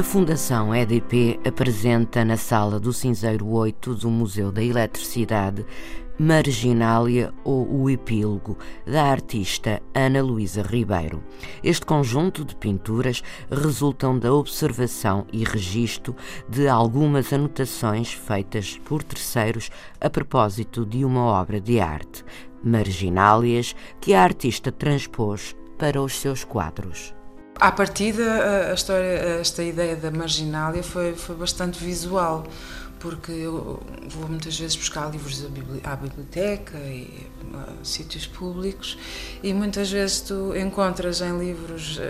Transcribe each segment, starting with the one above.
A Fundação EDP apresenta na Sala do Cinzeiro 8 do Museu da Eletricidade Marginália ou o Epílogo, da artista Ana Luísa Ribeiro. Este conjunto de pinturas resultam da observação e registro de algumas anotações feitas por terceiros a propósito de uma obra de arte, Marginálias, que a artista transpôs para os seus quadros. À partida, a história, esta ideia da marginália foi, foi bastante visual, porque eu vou muitas vezes buscar livros à biblioteca e a sítios públicos e muitas vezes tu encontras em livros,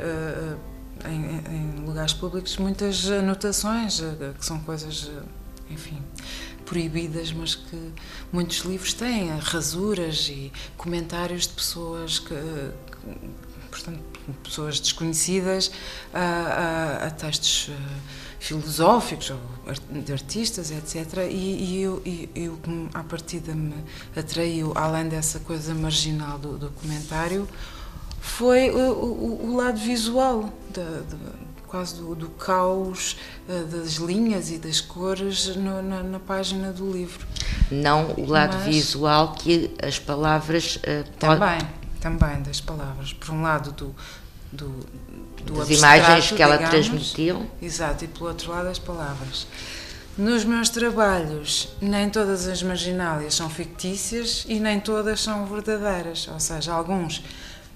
em, em lugares públicos, muitas anotações, que são coisas, enfim, proibidas, mas que muitos livros têm, rasuras e comentários de pessoas que, portanto, pessoas desconhecidas a, a, a textos uh, filosóficos ou de artistas, etc. E, e eu, e, eu, à partida, me atraiu, além dessa coisa marginal do documentário, foi o, o, o lado visual, de, quase do, do caos uh, das linhas e das cores no, na, na, página do livro. Não o lado Mas, visual que as palavras. Uh, também, também das palavras. Por um lado, do, do, do As imagens que ela digamos, transmitiu. Exato, e pelo outro lado as palavras. Nos meus trabalhos, nem todas as marginálias são fictícias e nem todas são verdadeiras, ou seja, alguns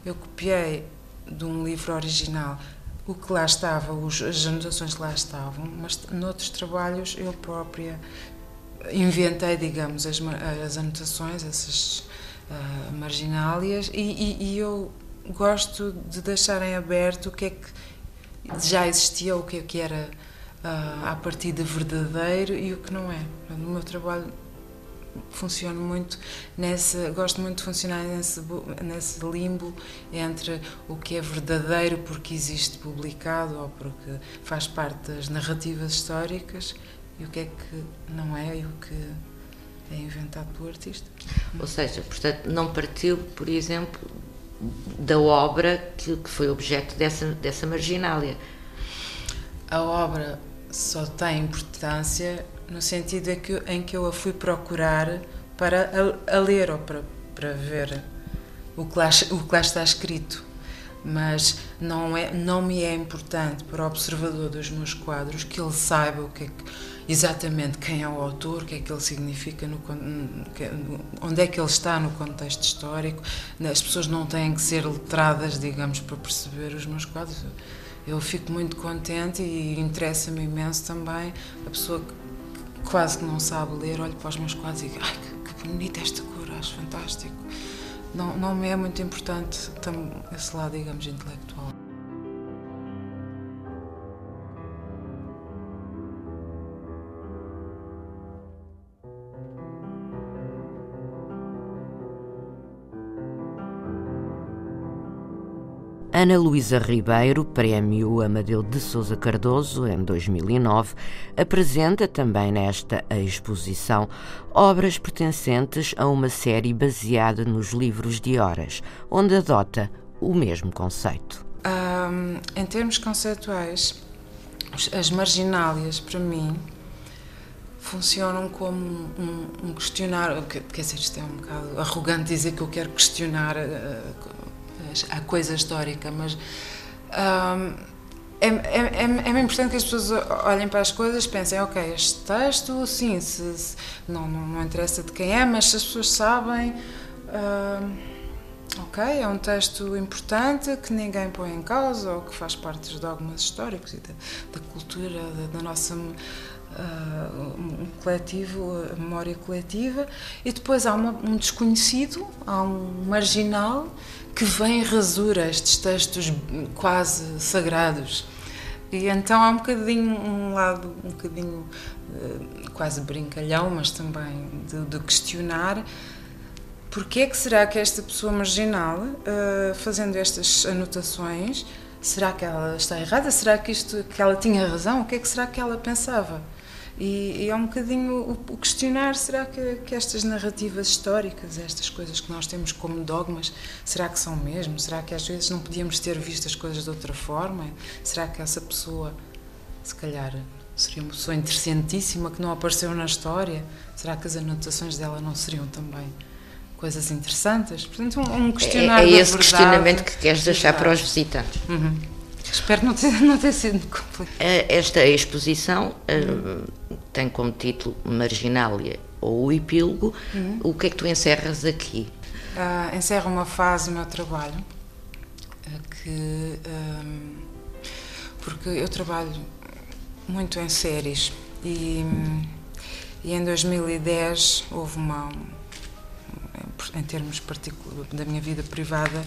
eu copiei de um livro original o que lá estava, os, as anotações que lá estavam, mas noutros trabalhos eu própria inventei, digamos, as, as anotações, essas uh, marginálias, e, e, e eu gosto de deixar em aberto o que é que já existia, o que é que era uh, à partida verdadeiro e o que não é. No meu trabalho funciono muito nessa, gosto muito de funcionar nesse, nesse limbo entre o que é verdadeiro porque existe publicado ou porque faz parte das narrativas históricas e o que é que não é e o que é inventado pelo artista. Ou seja, portanto, não partiu, por exemplo, da obra que, que foi objeto dessa, dessa marginália. A obra só tem importância no sentido em que, em que eu a fui procurar para a, a ler ou para, para ver o que, lá, o que lá está escrito. Mas não, é, não me é importante para o observador dos meus quadros que ele saiba o que é que exatamente quem é o autor, o que é que ele significa, no, onde é que ele está no contexto histórico. As pessoas não têm que ser letradas, digamos, para perceber os meus quadros. Eu fico muito contente e interessa-me imenso também a pessoa que quase que não sabe ler, olha para os meus quadros e diz: ai, que, que bonita esta cor, acho fantástico. Não, não me é muito importante esse lado, digamos, intelectual. Ana Luísa Ribeiro, Prémio Amadeu de Souza Cardoso, em 2009, apresenta também nesta exposição obras pertencentes a uma série baseada nos livros de horas, onde adota o mesmo conceito. Um, em termos conceituais, as marginálias, para mim, funcionam como um, um questionário. Quer dizer, isto é um bocado arrogante dizer que eu quero questionar. Uh, a coisa histórica, mas é, é, é, é importante que as pessoas olhem para as coisas pensem, ok, este texto, sim, se, se, não, não, não, interessa de quem é, mas se as pessoas sabem, ok, é um texto importante que ninguém põe em causa ou que faz parte dos dogmas históricos e da, da cultura, da, da nossa uh, um coletivo, a memória coletiva, e depois há uma, um desconhecido, há um marginal que vem rasura estes textos quase sagrados. E então há um bocadinho, um lado um bocadinho uh, quase brincalhão, mas também de, de, questionar porque é que será que esta pessoa marginal, uh, fazendo estas anotações, será que ela está errada? Será que, isto, que ela tinha razão? O que é que será que ela pensava? E, e é um bocadinho o, o questionar: será que, que, estas narrativas históricas, estas coisas que nós temos como dogmas, será que são mesmo? Será que às vezes não podíamos ter visto as coisas de outra forma? Será que essa pessoa, se calhar, seria uma pessoa interessantíssima que não apareceu na história? Será que as anotações dela não seriam também? Coisas interessantes, portanto, um, um questionário. É, é esse verdade, questionamento que queres deixar para os visitantes. Uhum. Espero não ter, não ter sido complicado. Esta exposição uhum. Tem como título Marginália ou o Epílogo. Uhum. O que é que tu encerras aqui? Uh, encerro uma fase do meu trabalho que. Um, porque eu trabalho muito em séries e, e em 2010 houve uma. Em termos da minha vida privada,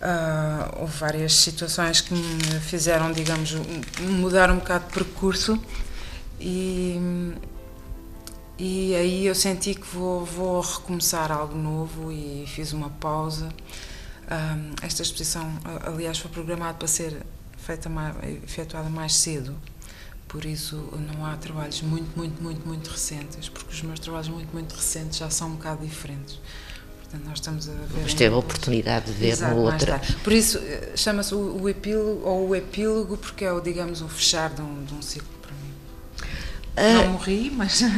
Uh, houve várias situações que me fizeram, digamos, mudar um bocado de percurso e, e aí eu senti que vou, vou recomeçar algo novo e fiz uma pausa. Uh, esta exposição, aliás, foi programada para ser feita mais, efetuada mais cedo, por isso não há trabalhos muito, muito, muito, muito recentes, porque os meus trabalhos muito, muito recentes já são um bocado diferentes. Portanto, nós estamos a ver. Mas teve a oportunidade de ver Exato, no outro. Por isso eh, chama-se o, o, epílogo ou o epílogo, porque é o, digamos, o fechar de um, de um ciclo. Não morri, mas.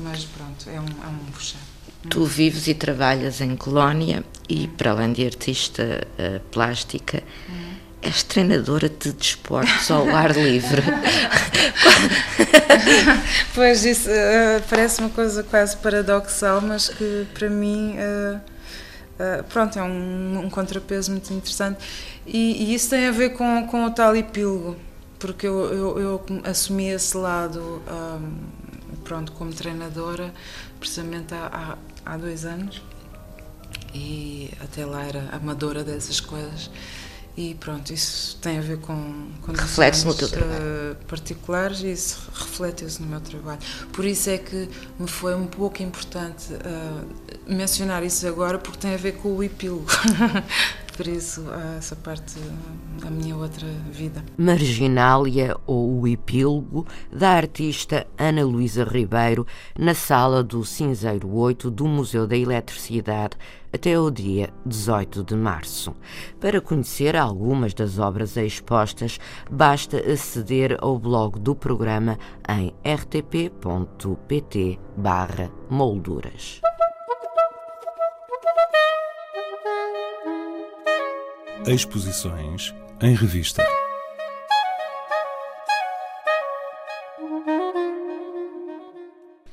Mas pronto, é um, é um. Tu vives e trabalhas em Colónia e, para além de artista uh, plástica, hum. és treinadora de desportos ao ar livre. pois isso uh, parece uma coisa quase paradoxal, mas que para mim uh, pronto, é um, um, contrapeso muito interessante. E, e, isso tem a ver com, com o tal epílogo, porque eu, eu, eu assumi esse lado um, pronto, como treinadora precisamente há, há, há dois anos e até lá era amadora dessas coisas e pronto, isso tem a ver com reflete no teu trabalho. Uh, particulares e isso reflete-se no meu trabalho. Por isso é que me foi um pouco importante uh, mencionar isso agora, porque tem a ver com o epílogo. Isso, uh, essa parte da minha outra vida. Marginália ou o epílogo da artista Ana Luísa Ribeiro na sala do Cinzeiro 8 do Museu da Eletricidade até o dia 18 de março. Para conhecer algumas das obras expostas, basta aceder ao blog do programa em rtp.pt/molduras. Exposições em revista.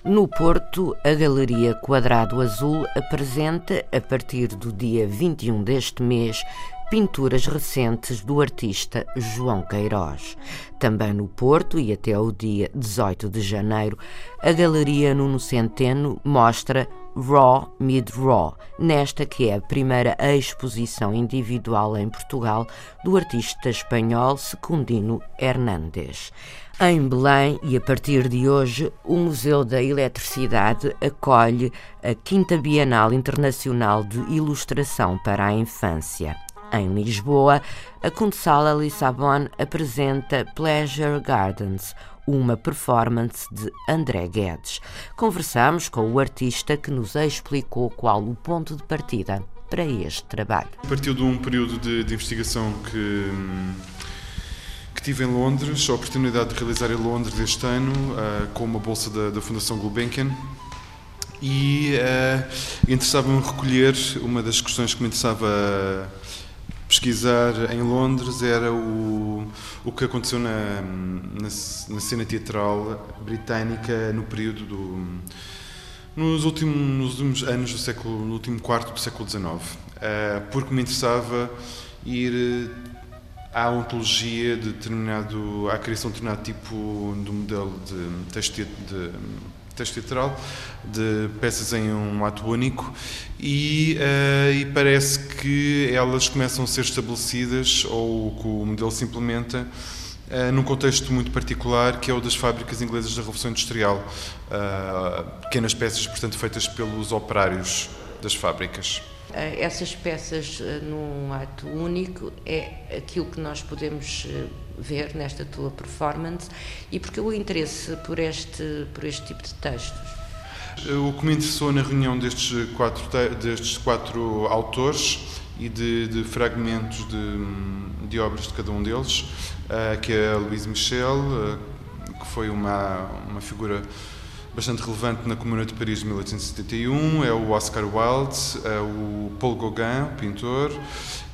No Porto, a Galeria Quadrado Azul apresenta, a partir do dia 21 deste mês, pinturas recentes do artista João Queiroz. Também no Porto e até o dia 18 de janeiro, a Galeria Nuno Centeno mostra Raw Mid Raw, nesta que é a primeira exposição individual em Portugal do artista espanhol Secundino Hernández. Em Belém, e a partir de hoje, o Museu da Eletricidade acolhe a Quinta Bienal Internacional de Ilustração para a Infância. Em Lisboa, a Condesala Lissabon apresenta Pleasure Gardens, uma performance de André Guedes. Conversamos com o artista que nos explicou qual o ponto de partida para este trabalho. Partiu de um período de, de investigação que que tive em Londres, a oportunidade de realizar em Londres este ano, uh, com uma bolsa da, da Fundação Gulbenkian. E uh, interessava-me recolher, uma das questões que me interessava pesquisar em Londres era o, o que aconteceu na, na, na cena teatral britânica no período do. Nos últimos, nos últimos anos do século, no último quarto do século XIX, uh, porque me interessava ir há ontologia de determinado, a criação de determinado tipo de modelo de texto de, texto teatral, de peças em um ato único, e, uh, e, parece que elas começam a ser estabelecidas, ou que o modelo se implementa, uh, num contexto muito particular, que é o das fábricas inglesas da Revolução Industrial. Uh, pequenas peças, portanto, feitas pelos operários das fábricas. Essas peças num ato único é aquilo que nós podemos ver nesta tua performance e porque o interesse por este, por este tipo de textos? O que me interessou na reunião destes quatro, destes quatro autores e de, de fragmentos de, de, obras de cada um deles, que é Louise Michel, que foi uma, uma figura bastante relevante na Comuna de Paris de 1871, é o Oscar Wilde, é o Paul Gauguin, pintor,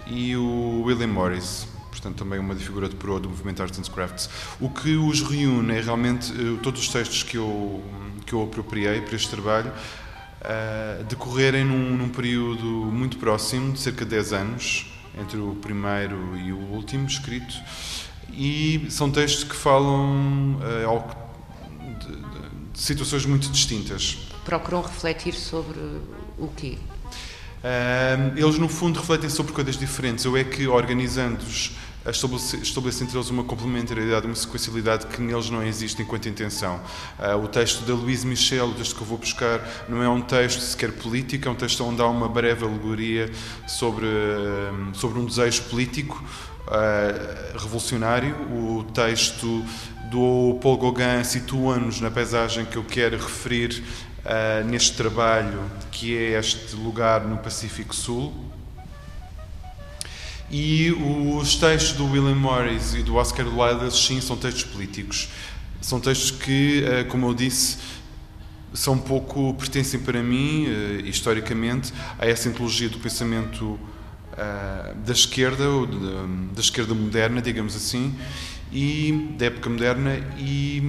e o William Morris portanto também uma figura de proa do movimento Arts and Crafts. O que os reúne é realmente uh, todos os textos que eu, que eu apropriei para este trabalho uh, decorrerem num, num, período muito próximo, de cerca de 10 anos, entre o primeiro e o último escrito, e são textos que falam uh, de, de situações muito distintas. Procuram refletir sobre o quê? Uh, eles, no fundo, refletem sobre coisas diferentes. Eu é que, organizando-os estabelece, entre eles uma complementariedade, uma sequencialidade que neles não existe enquanto intenção. Uh, o texto da Louise Michel, o texto que eu vou buscar, não é um texto sequer político, é um texto onde há uma breve alegoria sobre, sobre um desejo político uh, revolucionário. O texto do Paul Gauguin situa-nos na paisagem que eu quero referir neste trabalho, que é este lugar no Pacífico Sul, e os textos do William Morris e do Oscar Wilde, sim, são textos políticos. São textos que, eh, como eu disse, são pouco pertencem para mim, eh, historicamente, a essa antologia do pensamento da esquerda, ou da esquerda moderna, digamos assim, e da época moderna, e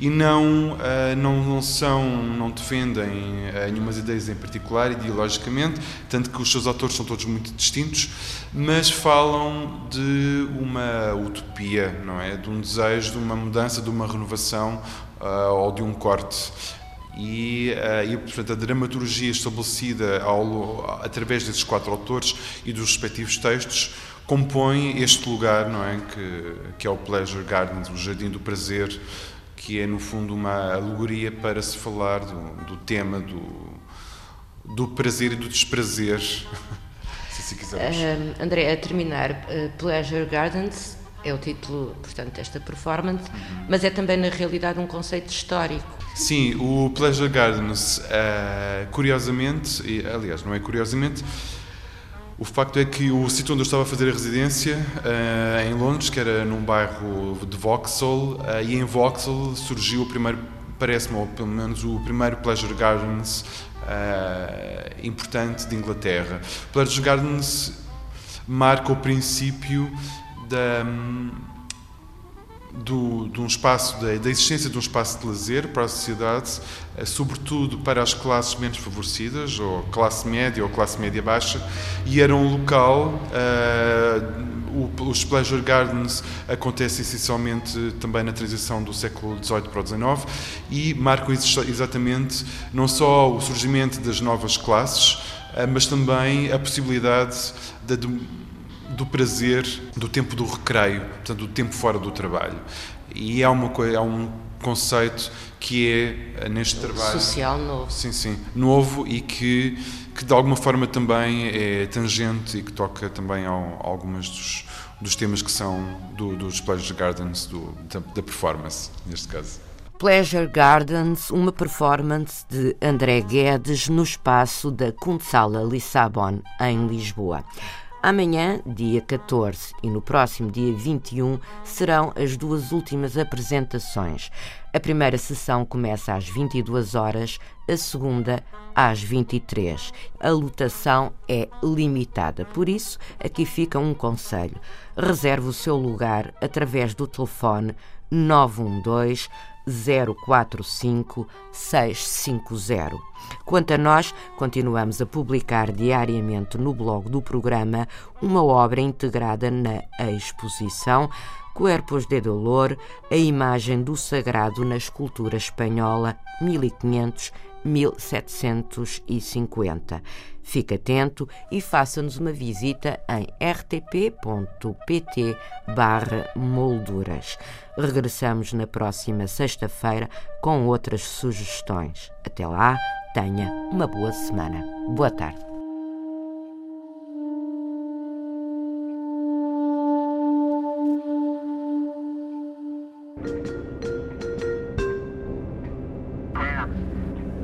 e não, uh, não, não são, não defendem uh, nenhumas ideias em particular ideologicamente, tanto que os seus autores são todos muito distintos, mas falam de uma utopia, não é? De um desejo, de uma mudança, de uma renovação uh, ou de um corte. E, e, portanto, a dramaturgia estabelecida ao, através desses quatro autores e dos respectivos textos compõe este lugar, não é? Que, que é o Pleasure Gardens, o Jardim do Prazer, que é no fundo uma alegoria para se falar do, do tema do, do prazer e do desprazer. se assim quisermos. Uh, André, a terminar, uh, Pleasure Gardens é o título, portanto, desta performance, uhum. mas é também na realidade um conceito histórico. Sim, o Pleasure Gardens, uh, curiosamente, aliás, não é curiosamente, o facto é que o sítio onde eu estava a fazer a residência, uh, em Londres, que era num bairro de Vauxhall, uh, e em Vauxhall surgiu o primeiro, parece-me, ou pelo menos o primeiro Pleasure Gardens uh, importante de Inglaterra. Pleasure Gardens marca o princípio da. Do, de um espaço, da, existência de um espaço de lazer para a sociedade, eh, sobretudo para as classes menos favorecidas, ou classe média ou classe média baixa, e era um local. Uh, os Pleasure Gardens acontecem essencialmente também na transição do século XVIII para o XIX e marcam exatamente não só o surgimento das novas classes, eh, mas também a possibilidade da do prazer, do tempo do recreio, portanto, do tempo fora do trabalho. E é, uma é um conceito que é eh, neste trabalho social novo. Sim, sim, novo e que que de alguma forma também é tangente e que toca também a algumas dos, dos temas que são do, dos Pleasure Gardens do, da, da performance, neste caso. Pleasure Gardens, uma performance de André Guedes no espaço da Kunsala Lissabon, em Lisboa. Amanhã, dia 14, e no próximo dia 21 serão as duas últimas apresentações. A primeira sessão começa às 22 horas, a segunda às 23. A lotação é limitada, por isso aqui fica um conselho. Reserve o seu lugar através do telefone 912 045 650. Quanto a nós, continuamos a publicar diariamente no blog do programa uma obra integrada na exposição Cuerpos de Dolor, a imagem do sagrado na escultura espanhola 1500-1750. Fique atento e faça-nos uma visita em rtp.pt molduras. Regressamos na próxima sexta-feira com outras sugestões. Até lá, tenha uma boa semana. Boa tarde.